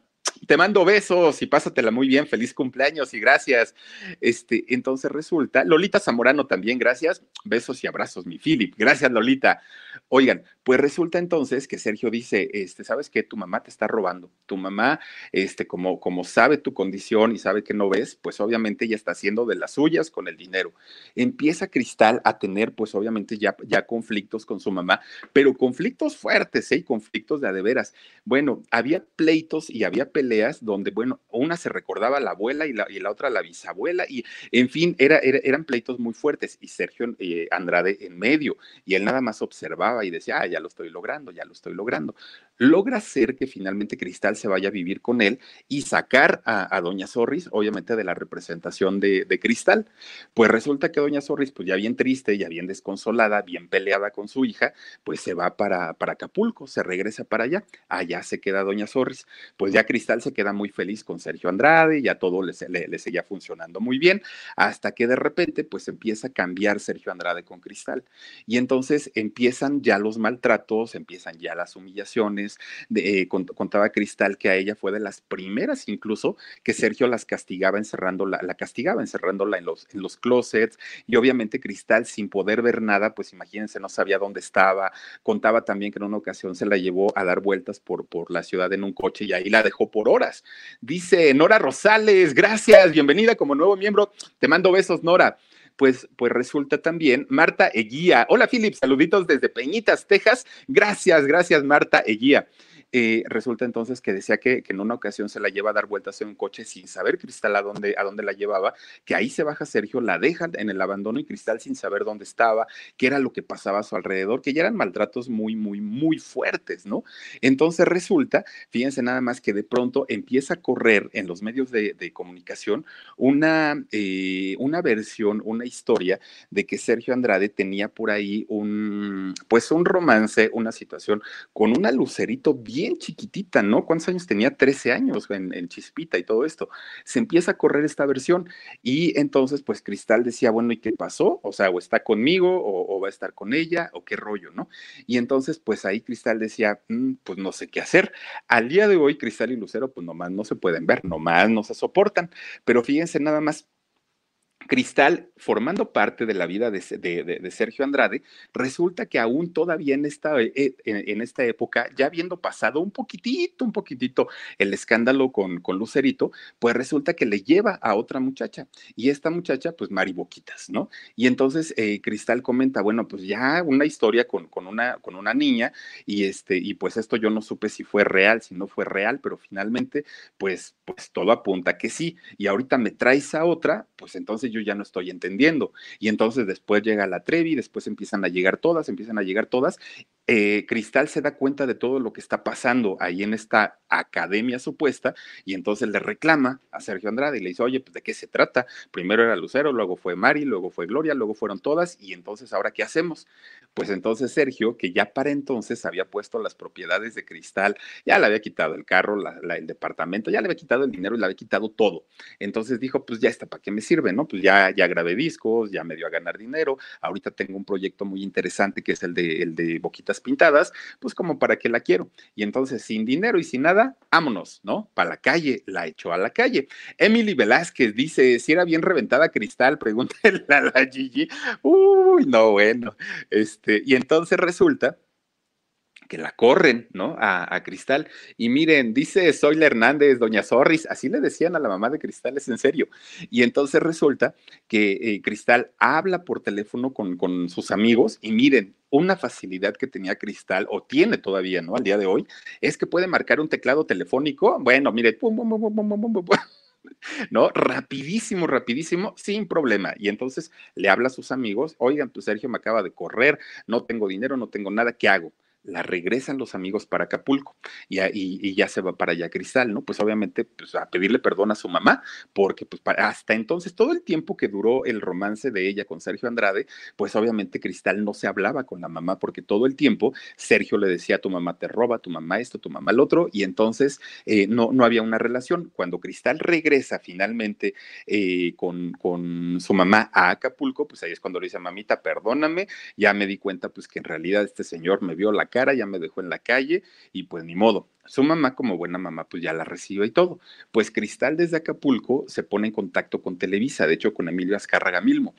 te mando besos y pásatela muy bien, feliz cumpleaños y gracias. Este, entonces resulta, Lolita Zamorano también, gracias, besos y abrazos, mi Philip, gracias Lolita. Oigan, pues resulta entonces que Sergio dice, este, ¿sabes qué? Tu mamá te está robando. Tu mamá, este, como, como sabe tu condición y sabe que no ves, pues obviamente ella está haciendo de las suyas con el dinero. Empieza Cristal a tener, pues obviamente ya, ya conflictos con su mamá, pero conflictos fuertes, ¿eh? Conflictos de adeveras. Bueno, había pleitos y había peleas donde, bueno, una se recordaba la abuela y la, y la otra la bisabuela y, en fin, era, eran pleitos muy fuertes y Sergio eh, Andrade en medio y él nada más observaba y decía, ah, ya lo estoy logrando, ya lo estoy logrando. Logra hacer que finalmente Cristal se vaya a vivir con él y sacar a, Doña Sorris, obviamente de la representación de, Cristal. Pues resulta que Doña Sorris, pues ya bien triste, ya bien desconsolada, bien peleada con su hija, pues se va para, para Acapulco, se regresa para allá. Allá se queda Doña Sorris. Pues ya Cristal se queda muy feliz con Sergio Andrade, ya todo le, le, le seguía funcionando muy bien, hasta que de repente pues empieza a cambiar Sergio Andrade con Cristal. Y entonces empiezan ya los maltratos, empiezan ya las humillaciones. Eh, contaba Cristal que a ella fue de las primeras incluso que Sergio las castigaba encerrándola, la castigaba encerrándola en los, en los closets y obviamente Cristal sin poder ver nada, pues imagínense, no sabía dónde estaba. Contaba también que en una ocasión se la llevó a dar vueltas por, por la ciudad en un coche y ahí la dejó por horas. Dice Nora Rosales, gracias, bienvenida como nuevo miembro. Te mando besos, Nora pues, pues resulta también Marta Eguía. Hola, Philip, saluditos desde Peñitas, Texas. Gracias, gracias, Marta Eguía. Eh, resulta entonces que decía que, en una ocasión se la lleva a dar vueltas en un coche sin saber Cristal a dónde, a dónde la llevaba, que ahí se baja Sergio, la deja en el abandono y Cristal sin saber dónde estaba, qué era lo que pasaba a su alrededor, que ya eran maltratos muy, muy, muy fuertes, ¿no? Entonces resulta, fíjense nada más que de pronto empieza a correr en los medios de, comunicación una, eh, una versión, una historia de que Sergio Andrade tenía por ahí un, pues un romance, una situación con una lucerito bien bien chiquitita, ¿no? ¿Cuántos años tenía? 13 años en, Chispita y todo esto. Se empieza a correr esta versión y entonces pues Cristal decía, bueno, ¿y qué pasó? O sea, o está conmigo o, va a estar con ella o qué rollo, ¿no? Y entonces pues ahí Cristal decía, mm, pues no sé qué hacer. Al día de hoy Cristal y Lucero pues nomás no se pueden ver, nomás no se soportan, pero fíjense nada más Cristal, formando parte de la vida de, Sergio Andrade, resulta que aún todavía en esta, eh, en, esta época, ya habiendo pasado un poquitito, un poquitito el escándalo con, con, Lucerito, pues resulta que le lleva a otra muchacha. Y esta muchacha, pues Mari Boquitas, ¿no? Y entonces eh, Cristal comenta, bueno, pues ya una historia con, con, una, con una niña, y, este, y pues esto yo no supe si fue real, si no fue real, pero finalmente, pues, pues todo apunta que sí. Y ahorita me traes a otra, pues entonces yo yo ya no estoy entendiendo. Y entonces después llega la Trevi, después empiezan a llegar todas, empiezan a llegar todas. Eh, Cristal se da cuenta de todo lo que está pasando ahí en esta academia supuesta y entonces le reclama a Sergio Andrade y le dice, oye, pues de qué se trata. Primero era Lucero, luego fue Mari, luego fue Gloria, luego fueron todas y entonces ahora qué hacemos. Pues entonces Sergio, que ya para entonces había puesto las propiedades de Cristal, ya le había quitado el carro, el departamento, ya le había quitado el dinero y le había quitado todo. Entonces dijo, pues ya está, ¿para qué me sirve? ¿No? Pues ya, ya grabé discos, ya me dio a ganar dinero, ahorita tengo un proyecto muy interesante que es el de, el de Pintadas, pues como para qué la quiero. Y entonces sin dinero y sin nada, vámonos, ¿no? Para la calle, la echó a la calle. Emily Velázquez dice, si era bien reventada Cristal, *laughs* pregúntale a la Gigi. Uy, no, bueno. Este, y entonces resulta que la corren, ¿no? A, Cristal. Y miren, dice Zoila Hernández, Doña Zorris, así le decían a la mamá de Cristal, es en serio. Y entonces resulta que eh, Cristal habla por teléfono con, con, sus amigos y miren, una facilidad que tenía Cristal, o tiene todavía, ¿no? Al día de hoy, es que puede marcar un teclado telefónico. Bueno, mire, pum, pum, pum, pum, pum, pum, *laughs* ¿no? Rapidísimo, rapidísimo, sin problema. Y entonces le habla a sus amigos, oigan, pues Sergio me acaba de correr, no tengo dinero, no tengo nada, ¿qué hago? La regresan los amigos para Acapulco y, ya se va para allá Cristal, ¿no? Pues obviamente pues, a pedirle perdón a su mamá, porque pues hasta entonces todo el tiempo que duró el romance de ella con Sergio Andrade, pues obviamente Cristal no se hablaba con la mamá porque todo el tiempo Sergio le decía tu mamá te roba, tu mamá esto, tu mamá el otro, y entonces eh, no, no había una relación. Cuando Cristal regresa finalmente eh, con, con su mamá a Acapulco, pues ahí es cuando le dice, mamita, perdóname, ya me di cuenta pues que en realidad este señor me vio la ya me dejó en la calle y pues ni modo. Su mamá, como buena mamá, pues ya la recibe y todo. Pues Cristal desde Acapulco se pone en contacto con Televisa, de hecho con Emilio Azcárraga Milmo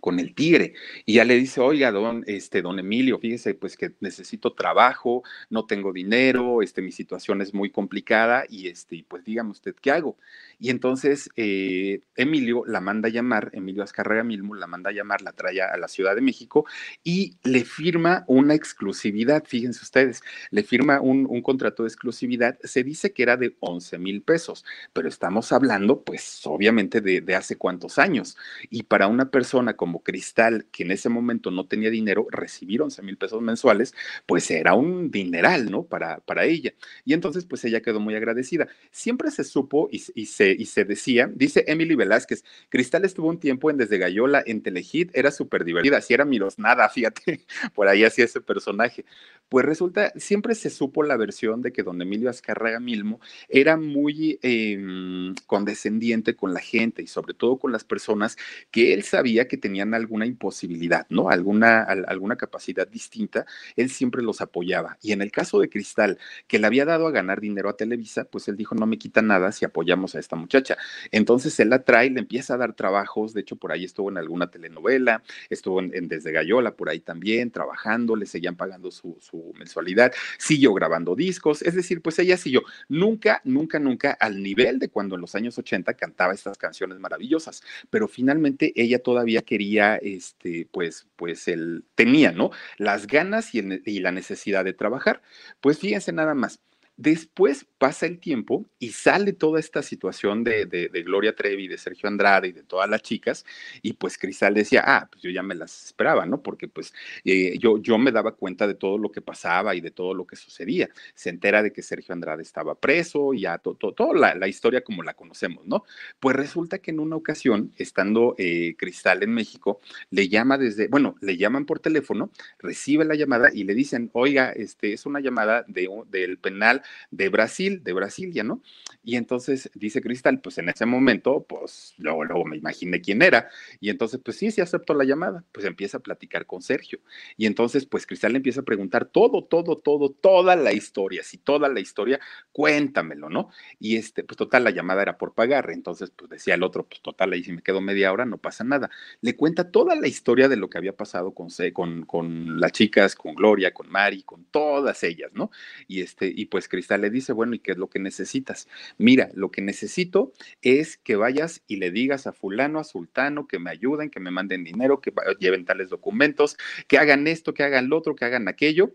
con el tigre y ya le dice, oiga, don, este, don Emilio, fíjese, pues que necesito trabajo, no tengo dinero, este, mi situación es muy complicada y este, pues dígame usted qué hago. Y entonces eh, Emilio la manda a llamar, Emilio Azcárraga Milmo la manda a llamar, la trae a la Ciudad de México y le firma una exclusividad, fíjense ustedes, le firma un, un contrato de exclusividad, se dice que era de 11 mil pesos, pero estamos hablando, pues obviamente de, de hace cuántos años. Y para una persona como Cristal, que en ese momento no tenía dinero, recibir 11 mil pesos mensuales, pues era un dineral, ¿no? Para, para ella. Y entonces, pues ella quedó muy agradecida. Siempre se supo y, se, y se decía, dice Emily Velázquez, Cristal estuvo un tiempo en Desde Gallola, en Telehit, era súper divertida, así era Miros nada, *laughs* fíjate, por ahí hacía ese personaje. Pues resulta, siempre se supo la versión de que don Emilio Azcárraga Milmo era muy em, condescendiente con la gente y sobre todo con las personas que él sabía que tenían alguna imposibilidad, ¿no? Alguna, alguna capacidad distinta, él siempre los apoyaba. Y en el caso de Cristal, que le había dado a ganar dinero a Televisa, pues él dijo, no me quita nada si apoyamos a esta muchacha. Entonces él la trae, le empieza a dar trabajos, de hecho por ahí estuvo en alguna telenovela, estuvo en, Desde Gallola, por ahí también, trabajando, le seguían pagando su mensualidad, siguió grabando discos, es decir, pues ella siguió nunca, nunca, nunca al nivel de cuando en los años 80 cantaba estas canciones maravillosas, pero finalmente ella todavía quería, este, pues, pues él tenía, ¿no? Las ganas y, y la necesidad de trabajar. Pues fíjense nada más Después pasa el tiempo y sale toda esta situación de, Gloria Trevi, de Sergio Andrade y de todas las chicas, y pues Cristal decía, ah, pues yo ya me las esperaba, ¿no? Porque pues eh, yo, yo me daba cuenta de todo lo que pasaba y de todo lo que sucedía. Se entera de que Sergio Andrade estaba preso y ya toda la, historia como la conocemos, ¿no? Pues resulta que en una ocasión, estando eh, Cristal en México, le llama desde, bueno, le llaman por teléfono, recibe la llamada y le dicen, oiga, este es una llamada de, del penal de Brasil, de Brasilia, ¿no? Y entonces dice Cristal, pues en ese momento, pues luego, luego me imaginé quién era. Y entonces, pues sí, sí aceptó la llamada. Pues empieza a platicar con Sergio. Y entonces, pues Cristal le empieza a preguntar todo, todo, todo, toda la historia. Si toda la historia, cuéntamelo, ¿no? Y este, pues total, la llamada era por pagar. Entonces, pues decía el otro, pues total, ahí si me quedo media hora, no pasa nada. Le cuenta toda la historia de lo que había pasado con, con, con las chicas, con Gloria, con Mari, con todas ellas, ¿no? Y este, y pues Cristal le dice, bueno, ¿y qué es lo que necesitas? Mira, lo que necesito es que vayas y le digas a fulano, a sultano, que me ayuden, que me manden dinero, que lleven tales documentos, que hagan esto, que hagan lo otro, que hagan aquello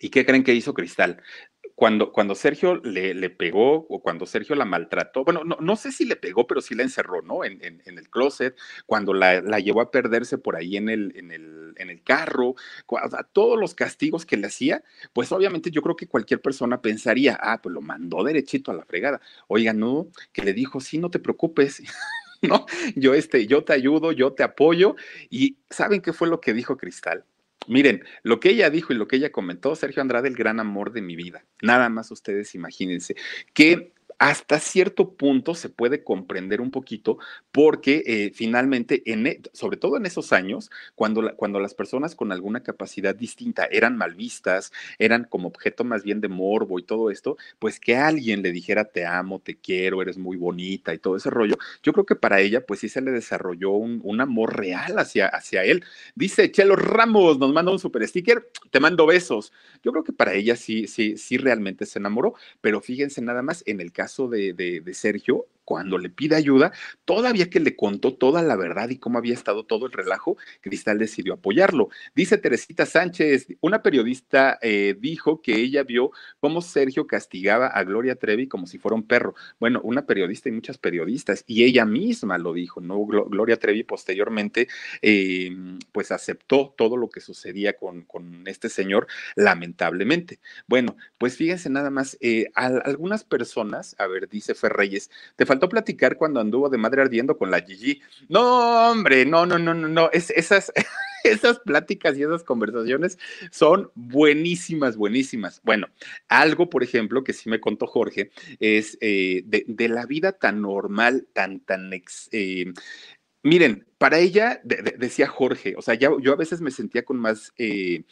¿Y qué creen que hizo Cristal? Cuando, cuando Sergio le, le pegó o cuando Sergio la maltrató, bueno, no, no sé si le pegó, pero sí la encerró, ¿no? En, en, el closet, cuando la, la, llevó a perderse por ahí en el, en el, en el carro, sea, todos los castigos que le hacía, pues obviamente yo creo que cualquier persona pensaría, ah, pues lo mandó derechito a la fregada. Oiga, no, que le dijo, sí, no te preocupes. *laughs* ¿No? Yo, este, yo te ayudo, yo te apoyo. Y ¿saben qué fue lo que dijo Cristal? Miren, lo que ella dijo y lo que ella comentó, Sergio Andrade, el gran amor de mi vida. Nada más ustedes imagínense que hasta cierto punto se puede comprender un poquito porque eh, finalmente, en, e, sobre todo en esos años, cuando, cuando las personas con alguna capacidad distinta eran mal vistas, eran como objeto más bien de morbo y todo esto, pues que alguien le dijera te amo, te quiero, eres muy bonita y todo ese rollo, yo creo que para ella pues sí se le desarrolló un, un amor real hacia, hacia él. Dice Chelo Ramos, nos manda un super sticker, te mando besos. Yo creo que para ella sí, sí, sí realmente se enamoró, pero fíjense nada más en el caso caso de, de, de Sergio, cuando le pide ayuda, todavía que le contó toda la verdad y cómo había estado todo el relajo, Cristal decidió apoyarlo. Dice Teresita Sánchez, una periodista eh, dijo que ella vio cómo Sergio castigaba a Gloria Trevi como si fuera un perro. Bueno, una periodista y muchas periodistas, y ella misma lo dijo, ¿no? Gloria Trevi posteriormente, eh, pues aceptó todo lo que sucedía con, con, este señor, lamentablemente. Bueno, pues fíjense nada más, eh, algunas personas, a ver, dice Ferreyes, te falta faltó platicar cuando anduvo de madre ardiendo con la Gigi. No, hombre, no, no, no, no, no. Es, esas, *laughs* esas pláticas y esas conversaciones son buenísimas, buenísimas. Bueno, algo, por ejemplo, que sí me contó Jorge, es eh, de, la vida tan normal, tan, tan, ex, eh, miren, para ella, de, de, decía Jorge, o sea, yo a veces me sentía con más eh,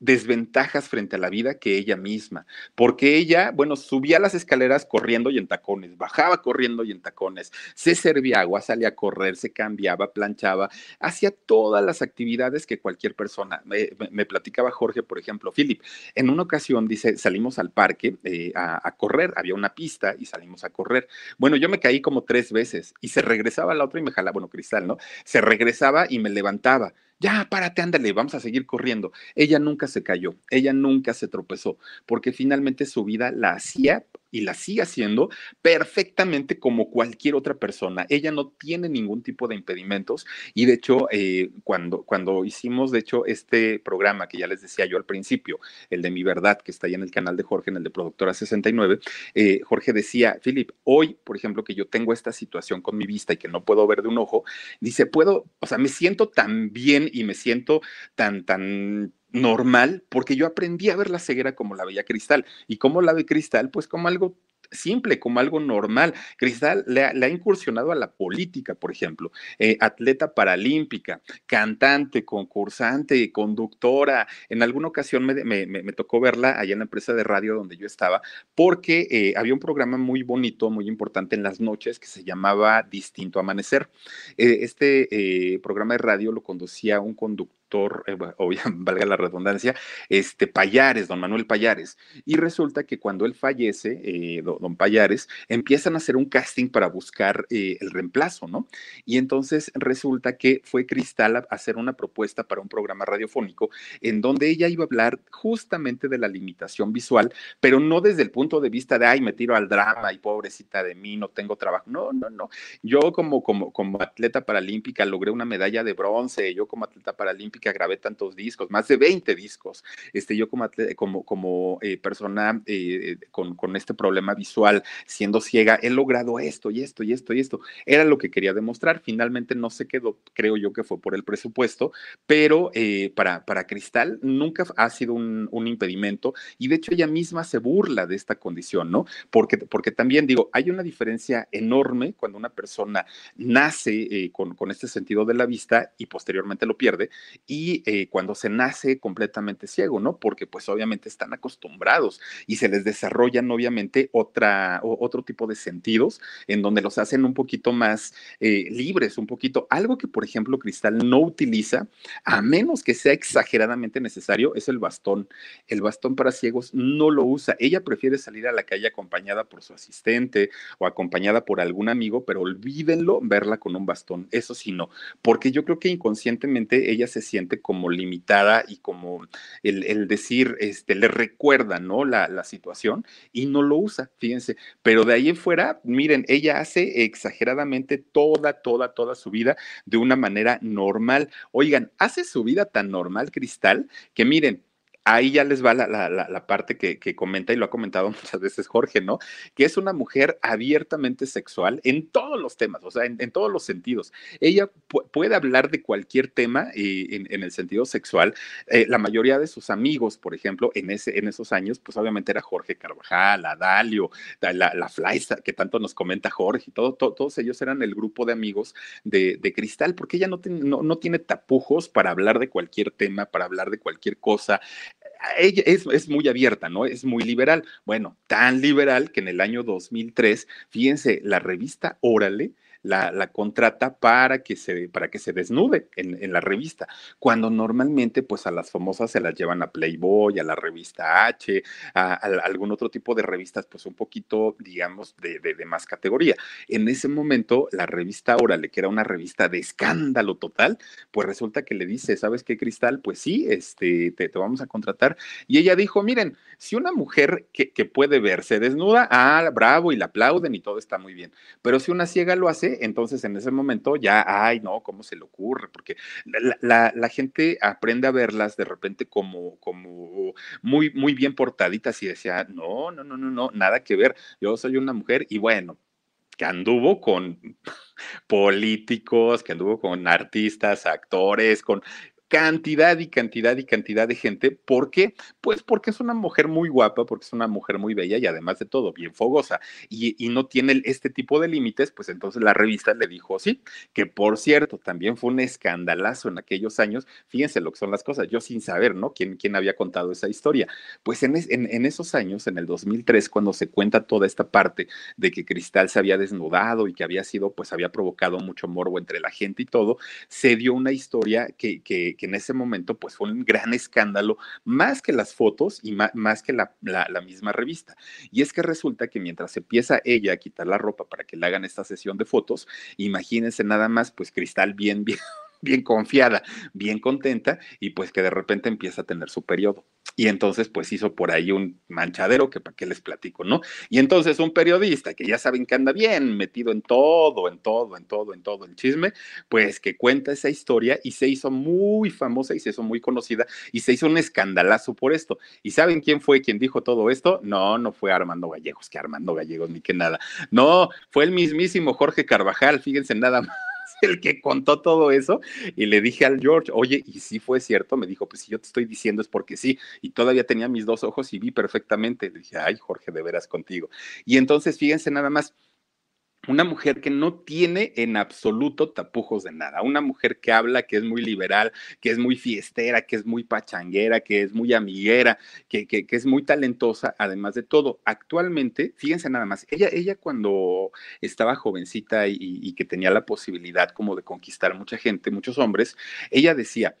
desventajas frente a la vida que ella misma, porque ella, bueno, subía las escaleras corriendo y en tacones, bajaba corriendo y en tacones, se servía agua, salía a correr, se cambiaba, planchaba, hacía todas las actividades que cualquier persona. Me, me platicaba Jorge, por ejemplo, Philip, en una ocasión dice, salimos al parque eh, a, a, correr, había una pista y salimos a correr. Bueno, yo me caí como tres veces y se regresaba la otra y me jalaba, bueno, cristal, ¿no? Se regresaba y me levantaba ya, párate, ándale, vamos a seguir corriendo. Ella nunca se cayó, ella nunca se tropezó, porque finalmente su vida la hacía y la sigue haciendo perfectamente como cualquier otra persona. Ella no tiene ningún tipo de impedimentos y de hecho, eh, cuando, cuando hicimos, de hecho, este programa que ya les decía yo al principio, el de Mi Verdad, que está ahí en el canal de Jorge, en el de Productora 69, eh, Jorge decía, Philip, hoy, por ejemplo, que yo tengo esta situación con mi vista y que no puedo ver de un ojo, dice, puedo, o sea, me siento tan bien y me siento tan, tan normal, porque yo aprendí a ver la ceguera como la veía Cristal. ¿Y cómo la ve Cristal? Pues como algo simple, como algo normal. Cristal le ha, incursionado a la política, por ejemplo, eh, atleta paralímpica, cantante, concursante, conductora. En alguna ocasión me, me, me, tocó verla allá en la empresa de radio donde yo estaba, porque eh, había un programa muy bonito, muy importante en las noches que se llamaba Distinto Amanecer. Eh, este programa de radio lo conducía un conductor eh, *laughs* obvio, valga la redundancia, este Payares, don Manuel Payares. Y resulta que cuando él fallece, eh, don, don, Payares, empiezan a hacer un casting para buscar eh, el reemplazo, ¿no? Y entonces resulta que fue Cristal a hacer una propuesta para un programa radiofónico en donde ella iba a hablar justamente de la limitación visual, pero no desde el punto de vista de, ay, me tiro al drama y pobrecita de mí, no tengo trabajo. No, no, no. Yo como, como, como atleta paralímpica logré una medalla de bronce, yo como atleta paralímpica grabé tantos discos, más de 20 discos. Este, yo como, como, como eh, persona eh, con, con, este problema visual, siendo ciega, he logrado esto y esto y esto y esto. Era lo que quería demostrar. Finalmente no se quedó, creo yo que fue por el presupuesto, pero eh, para, para Cristal nunca ha sido un, un, impedimento y de hecho ella misma se burla de esta condición, ¿no? Porque, porque también digo, hay una diferencia enorme cuando una persona nace con, con este sentido de la vista y posteriormente lo pierde y eh, cuando se nace completamente ciego, ¿no? Porque pues obviamente están acostumbrados y se les desarrollan obviamente otra, otro tipo de sentidos en donde los hacen un poquito más eh, libres, un poquito, algo que por ejemplo Cristal no utiliza, a menos que sea exageradamente necesario, es el bastón. El bastón para ciegos no lo usa. Ella prefiere salir a la calle acompañada por su asistente o acompañada por algún amigo, pero olvídenlo verla con un bastón. Eso sí, no, porque yo creo que inconscientemente ella se siente como limitada y como el, decir, este, le recuerda, ¿no? La, la situación y no lo usa, fíjense. Pero de ahí en fuera, miren, ella hace exageradamente toda, toda, toda su vida de una manera normal. Oigan, hace su vida tan normal, Cristal, que miren, ahí ya les va la, parte que, comenta y lo ha comentado *laughs* muchas veces Jorge, ¿no? Que es una mujer abiertamente sexual en todos los temas, o sea, en, todos los sentidos. Ella puede hablar de cualquier tema eh, en, el sentido sexual. Eh, la mayoría de sus amigos, por ejemplo, en, ese, en esos años, pues obviamente era Jorge Carvajal, Adalio, la, la que tanto nos comenta Jorge, y todo, todos ellos eran el grupo de amigos de, Cristal, porque ella no, no, no tiene tapujos para hablar de cualquier tema, para hablar de cualquier cosa ella es, muy abierta, ¿no? Es muy liberal. Bueno, tan liberal que en el año 2003, fíjense, la revista Órale la, contrata para que se, para que se desnude en, la revista, cuando normalmente pues a las famosas se las llevan a Playboy, a la revista H, a, algún otro tipo de revistas pues un poquito, digamos, de, más categoría. En ese momento la revista Órale, que era una revista de escándalo total, pues resulta que le dice, ¿sabes qué, Cristal? Pues sí, este, te, vamos a contratar. Y ella dijo, miren, si una mujer que, que puede verse desnuda, ah, bravo, y la aplauden y todo está muy bien, pero si una ciega lo hace, entonces en ese momento ya, ay, no, ¿cómo se le ocurre? Porque la, gente aprende a verlas de repente como, como muy, muy bien portaditas y decía, no, no, no, no, no, nada que ver, yo soy una mujer y bueno, que anduvo con *laughs* políticos, que anduvo con artistas, actores, con cantidad y cantidad y cantidad de gente. ¿Por qué? Pues porque es una mujer muy guapa, porque es una mujer muy bella y además de todo, bien fogosa. Y, no tiene este tipo de límites, pues entonces la revista le dijo sí, que por cierto, también fue un escandalazo en aquellos años. Fíjense lo que son las cosas, yo sin saber, ¿no? ¿Quién, quién había contado esa historia? Pues en, en, esos años, en el 2003, cuando se cuenta toda esta parte de que Cristal se había desnudado y que había sido, pues había provocado mucho morbo entre la gente y todo, se dio una historia que, que en ese momento pues fue un gran escándalo, más que las fotos y más, que la, misma revista. Y es que resulta que mientras empieza ella a quitar la ropa para que le hagan esta sesión de fotos, imagínense nada más, pues Cristal bien, bien, bien confiada, bien contenta y pues que de repente empieza a tener su periodo. Y entonces pues hizo por ahí un manchadero que para qué les platico, ¿no? Y entonces un periodista que ya saben que anda bien metido en todo, en todo, en todo, en todo el chisme, pues que cuenta esa historia y se hizo muy famosa y se hizo muy conocida y se hizo un escandalazo por esto. ¿Y saben quién fue quien dijo todo esto? No, no fue Armando Gallegos, que Armando Gallegos ni que nada. No, fue el mismísimo Jorge Carvajal, fíjense nada más el que contó todo eso y le dije al George, oye, y si fue cierto, me dijo, pues si yo te estoy diciendo es porque sí, y todavía tenía mis dos ojos y vi perfectamente. Le dije, ay, Jorge, de veras contigo. Y entonces, fíjense nada más, una mujer que no tiene en absoluto tapujos de nada, una mujer que habla, que es muy liberal, que es muy fiestera, que es muy pachanguera, que es muy amiguera, que, que, es muy talentosa, además de todo. Actualmente, fíjense nada más, ella, ella cuando estaba jovencita y, y que tenía la posibilidad como de conquistar mucha gente, muchos hombres, ella decía,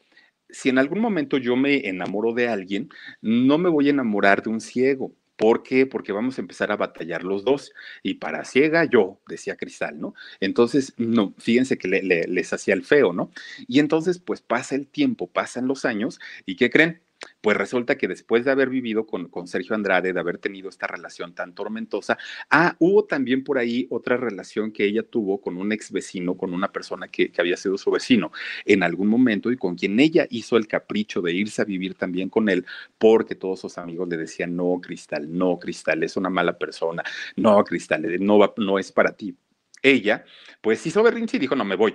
si en algún momento yo me enamoro de alguien, no me voy a enamorar de un ciego, ¿Por qué? Porque vamos a empezar a batallar los dos. Y para ciega yo, decía Cristal, ¿no? Entonces, no, fíjense que les hacía el feo, ¿no? Y entonces, pues pasa el tiempo, pasan los años, ¿y qué creen? Pues resulta que después de haber vivido con, con, Sergio Andrade, de haber tenido esta relación tan tormentosa, ah, hubo también por ahí otra relación que ella tuvo con un ex vecino, con una persona que, que había sido su vecino en algún momento y con quien ella hizo el capricho de irse a vivir también con él, porque todos sus amigos le decían, no, Cristal, no, Cristal, es una mala persona, no, Cristal, no, no es para ti. Ella, pues hizo berrinche y dijo, no, me voy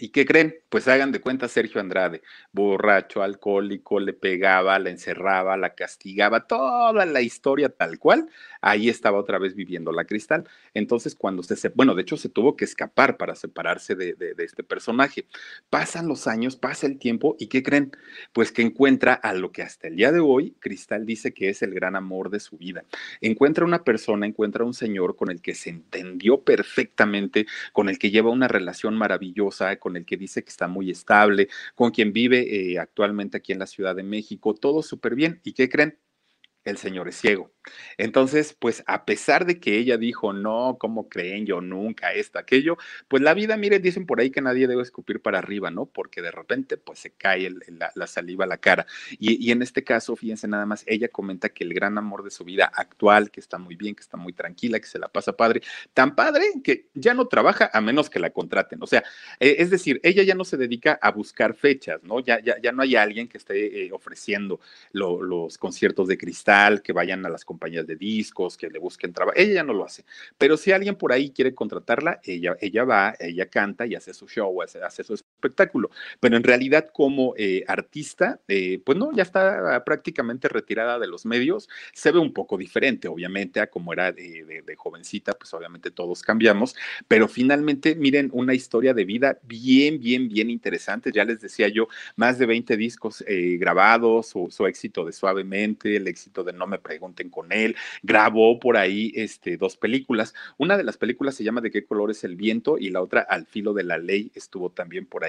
¿Y qué creen? Pues hagan de cuenta Sergio Andrade, borracho, alcohólico, le pegaba, la encerraba, la castigaba, toda la historia tal cual, ahí estaba otra vez viviendo la cristal. Entonces, cuando usted se, bueno, de hecho se tuvo que escapar para separarse de, de, este personaje. Pasan los años, pasa el tiempo, ¿y qué creen? Pues que encuentra a lo que hasta el día de hoy Cristal dice que es el gran amor de su vida. Encuentra una persona, encuentra un señor con el que se entendió perfectamente, con el que lleva una relación maravillosa, con el que dice que está muy estable, con quien vive eh, actualmente aquí en la Ciudad de México, todo súper bien. ¿Y qué creen? El señor es ciego. Entonces, pues a pesar de que ella dijo, no, ¿cómo creen? Yo nunca, esto, aquello, pues la vida, miren, dicen por ahí que nadie debe escupir para arriba, ¿no? Porque de repente, pues se cae la, saliva a la cara. Y, en este caso, fíjense nada más, ella comenta que el gran amor de su vida actual, que está muy bien, que está muy tranquila, que se la pasa padre, tan padre que ya no trabaja a menos que la contraten. O sea, eh, es decir, ella ya no se dedica a buscar fechas, ¿no? Ya, ya, ya no hay alguien que esté eh, ofreciendo los conciertos de cristal, que vayan a las compañías de discos, que le busquen trabajo. Ella ya no lo hace. Pero si alguien por ahí quiere contratarla, ella, ella va, ella canta y hace su show, hace, hace su espectáculo. Pero en realidad como eh, artista, eh, pues no, ya está prácticamente retirada de los medios. Se ve un poco diferente, obviamente, a como era de, jovencita, pues obviamente todos cambiamos. Pero finalmente, miren, una historia de vida bien, bien, bien interesante. Ya les decía yo, más de 20 discos eh, grabados, su, su éxito de Suavemente, el éxito de No me pregunten con él, grabó por ahí este, dos películas. Una de las películas se llama De qué color es el viento y la otra Al filo de la ley estuvo también por ahí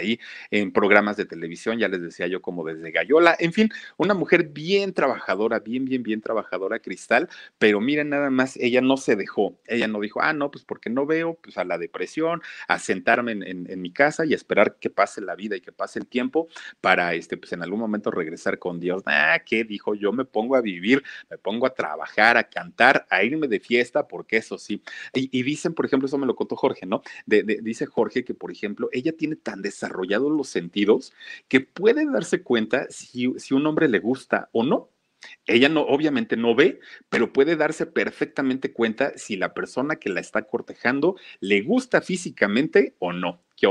en programas de televisión, ya les decía yo como desde Gallola. En fin, una mujer bien trabajadora, bien, bien, bien trabajadora, Cristal, pero miren nada más, ella no se dejó, ella no dijo, ah, no, pues porque no veo, pues a la depresión, a sentarme en, mi casa y esperar que pase la vida y que pase el tiempo para, este, pues en algún momento regresar con Dios. Ah, ¿qué dijo? Yo me pongo a vivir, me pongo a trabajar, a cantar, a irme de fiesta, porque eso sí. Y, dicen, por ejemplo, eso me lo contó Jorge, ¿no? dice Jorge que, por ejemplo, ella tiene tan desarrollados los sentidos que puede darse cuenta si, si un hombre le gusta o no. Ella no, obviamente no ve, pero puede darse perfectamente cuenta si la persona que la está cortejando le gusta físicamente o no qué.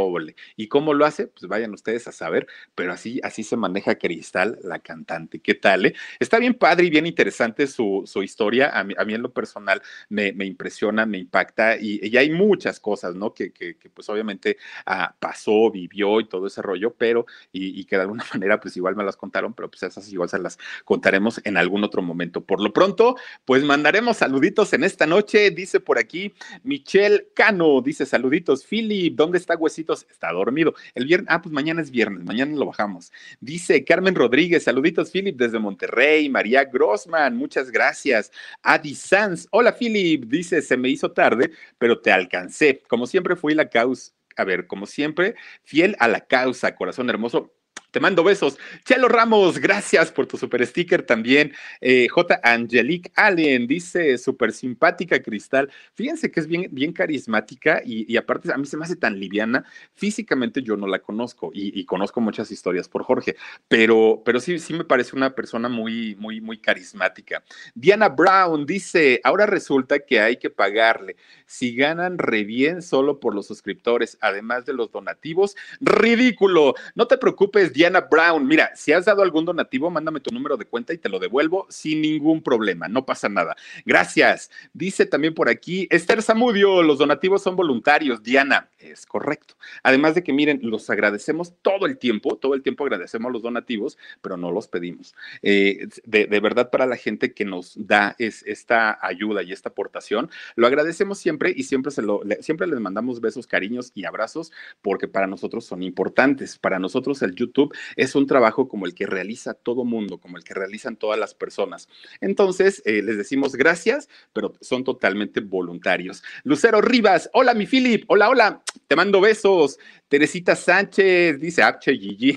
¿Y cómo lo hace? Pues vayan ustedes a saber, pero así, así se maneja Cristal, la cantante. ¿Qué tal? Eh? Está bien padre y bien interesante su, su historia. A mí, a mí, en lo personal me, me impresiona, me impacta y, y, hay muchas cosas, ¿no? Que, que, pues obviamente ah, pasó, vivió y todo ese rollo, pero y, y, que de alguna *laughs* manera pues igual me las contaron, pero pues esas igual se las contaremos en algún otro momento. Por lo pronto, pues mandaremos saluditos en esta noche, dice por aquí Michelle Cano, dice saluditos, Philip, ¿dónde está Huesito? Está dormido. El viernes, ah, pues mañana es viernes, mañana lo bajamos. Dice Carmen Rodríguez, saluditos, Philip, desde Monterrey. María Grossman, muchas gracias. Adi Sanz, hola, Philip, dice, se me hizo tarde, pero te alcancé. Como siempre fui la causa, a ver, como siempre, fiel a la causa, corazón hermoso. Te mando besos. Chelo Ramos, gracias por tu super sticker también. Eh, J. Angelique Allen dice, súper simpática Cristal. Fíjense que es bien, bien carismática y, aparte a mí se me hace tan liviana. Físicamente yo no la conozco y, y, conozco muchas historias por Jorge, pero, pero sí, sí me parece una persona muy, muy, muy carismática. Diana Brown dice, ahora resulta que hay que pagarle. Si ganan re bien solo por los suscriptores, además de los donativos, ridículo. No te preocupes, Diana Brown, mira, si has dado algún donativo, mándame tu número de cuenta y te lo devuelvo sin ningún problema, no pasa nada. Gracias. Dice también por aquí Esther Zamudio, los donativos son voluntarios. Diana, es correcto. Además de que, miren, los agradecemos todo el tiempo, todo el tiempo agradecemos los donativos, pero no los pedimos. Eh, de, verdad, para la gente que nos da es, esta ayuda y esta aportación, lo agradecemos siempre y siempre, se lo, siempre les mandamos besos, cariños y abrazos porque para nosotros son importantes. Para nosotros el YouTube Es un trabajo como el que realiza todo mundo, como el que realizan todas las personas. Entonces, eh, les decimos gracias, pero son totalmente voluntarios. Lucero Rivas, hola mi Philip, hola, hola, te mando besos. Teresita Sánchez, dice Apche Gigi.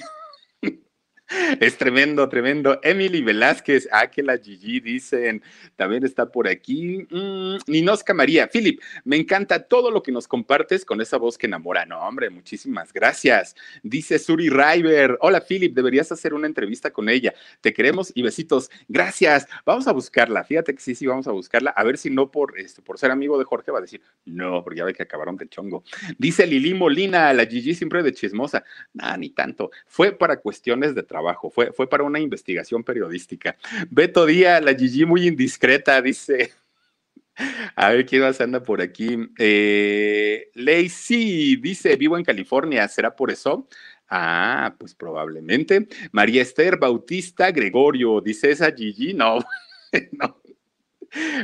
Es tremendo, tremendo. Emily Velázquez, ah, que la Gigi dicen, también está por aquí. Mm, Ninosca María, Philip, me encanta todo lo que nos compartes con esa voz que enamora. No, hombre, muchísimas gracias. Dice Suri River, hola Philip, deberías hacer una entrevista con ella. Te queremos y besitos. Gracias. Vamos a buscarla. Fíjate que sí, sí, vamos a buscarla. A ver si no por, este, por ser amigo de Jorge va a decir, no, porque ya ve que acabaron de chongo. Dice Lili Molina, la Gigi siempre de chismosa. Nah, ni tanto. Fue para cuestiones de trabajo fue, para una investigación periodística. Beto Díaz, la Gigi muy indiscreta, dice. A ver quién más anda por aquí. Eh, Lacey dice: Vivo en California, ¿será por eso? Ah, pues probablemente. María Esther Bautista Gregorio, dice esa Gigi, no, *laughs* no.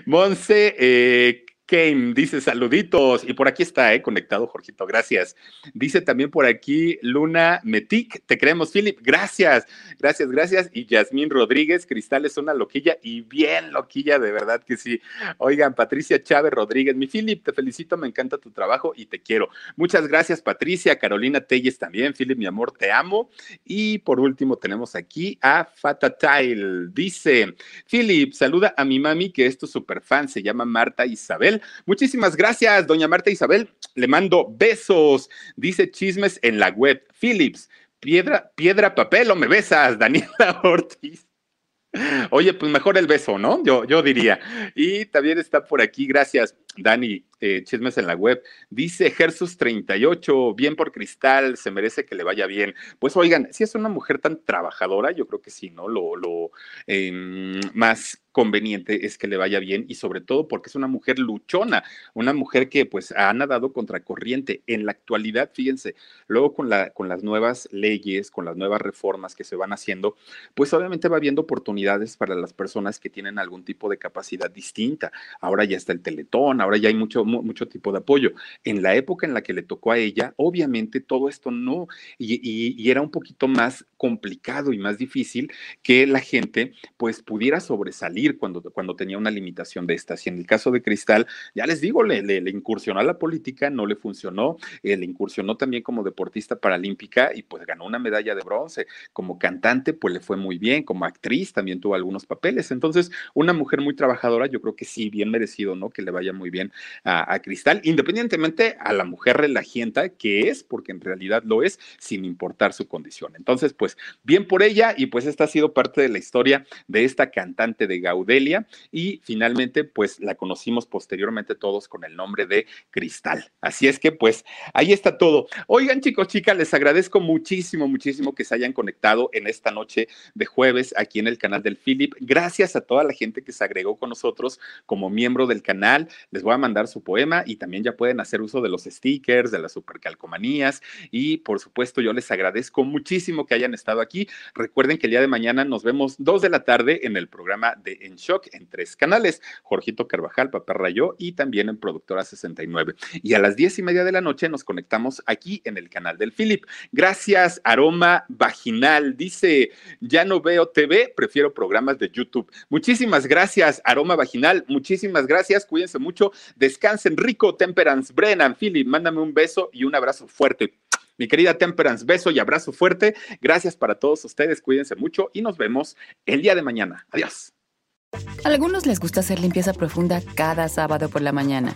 Monse eh, Kane dice saluditos y por aquí está, eh, conectado Jorgito, gracias. Dice también por aquí Luna Metic, te creemos Philip, gracias, gracias, gracias. Y Yasmín Rodríguez, Cristal es una loquilla y bien loquilla, de verdad que sí. Oigan, Patricia Chávez Rodríguez, mi Philip, te felicito, me encanta tu trabajo y te quiero. Muchas gracias Patricia, Carolina Telles también, Philip, mi amor, te amo. Y por último tenemos aquí a Fatatile, dice, Philip, saluda a mi mami que es tu super fan, se llama Marta Isabel Muchísimas gracias, doña Marta Isabel. Le mando besos. Dice chismes en la web. Philips, piedra, piedra, papel o me besas, *laughs* Daniela Ortiz. Oye, pues mejor el beso, ¿no? Yo, yo diría. Y también está por aquí, gracias, Dani, eh, chismes en la web. Dice Gersus 38, bien por Cristal, se merece que le vaya bien. Pues oigan, si es una mujer tan trabajadora, yo creo que sí, ¿no? Lo, em, más conveniente es que le vaya bien y sobre todo porque es una mujer luchona, una mujer que pues ha nadado contracorriente. En la actualidad, fíjense, luego con, la, con las nuevas leyes, con las nuevas reformas que se van haciendo, pues obviamente va habiendo oportunidades para las personas que tienen algún tipo de capacidad distinta. Ahora ya está el teletón, ahora ya hay mucho, mucho tipo de apoyo. En la época en la que le tocó a ella, obviamente todo esto no, y, era un poquito más complicado y más difícil que la gente pues pudiera sobresalir cuando, cuando tenía una limitación de estas. Y en el caso de Cristal, ya les digo, le, le, incursionó a la política, no le funcionó, eh, le incursionó también como deportista paralímpica y pues ganó una medalla de bronce. Como cantante, pues le fue muy bien, como actriz también tuvo algunos papeles. Entonces, una mujer muy trabajadora, yo creo que sí, bien merecido, ¿no? Que le vaya muy bien a, a Cristal, independientemente a la mujer relajienta que es, porque en realidad lo es, sin importar su condición. Entonces, pues bien por ella y pues esta ha sido parte de la historia de esta cantante de Gau Audelia y finalmente pues la conocimos posteriormente todos con el nombre de Cristal. Así es que pues ahí está todo. Oigan chicos, chicas, les agradezco muchísimo, muchísimo que se hayan conectado en esta noche de jueves aquí en el canal del Philip. Gracias a toda la gente que se agregó con nosotros como miembro del canal. Les voy a mandar su poema y también ya pueden hacer uso de los stickers, de las supercalcomanías y por supuesto yo les agradezco muchísimo que hayan estado aquí. Recuerden que el día de mañana nos vemos dos de la tarde en el programa de en Shock en tres canales, Jorgito Carvajal, Papá Rayo y también en Productora 69. Y a las diez y media de la noche nos conectamos aquí en el canal del Philip. Gracias, Aroma Vaginal. Dice, ya no veo TV, prefiero programas de YouTube. Muchísimas gracias, Aroma Vaginal. Muchísimas gracias. Cuídense mucho. Descansen rico, Temperance Brennan. Philip, mándame un beso y un abrazo fuerte. Mi querida Temperance, beso y abrazo fuerte. Gracias para todos ustedes. Cuídense mucho y nos vemos el día de mañana. Adiós. algunos les gusta hacer limpieza profunda cada sábado por la mañana.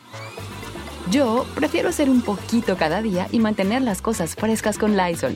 Yo prefiero hacer un poquito cada día y mantener las cosas frescas con Lysol.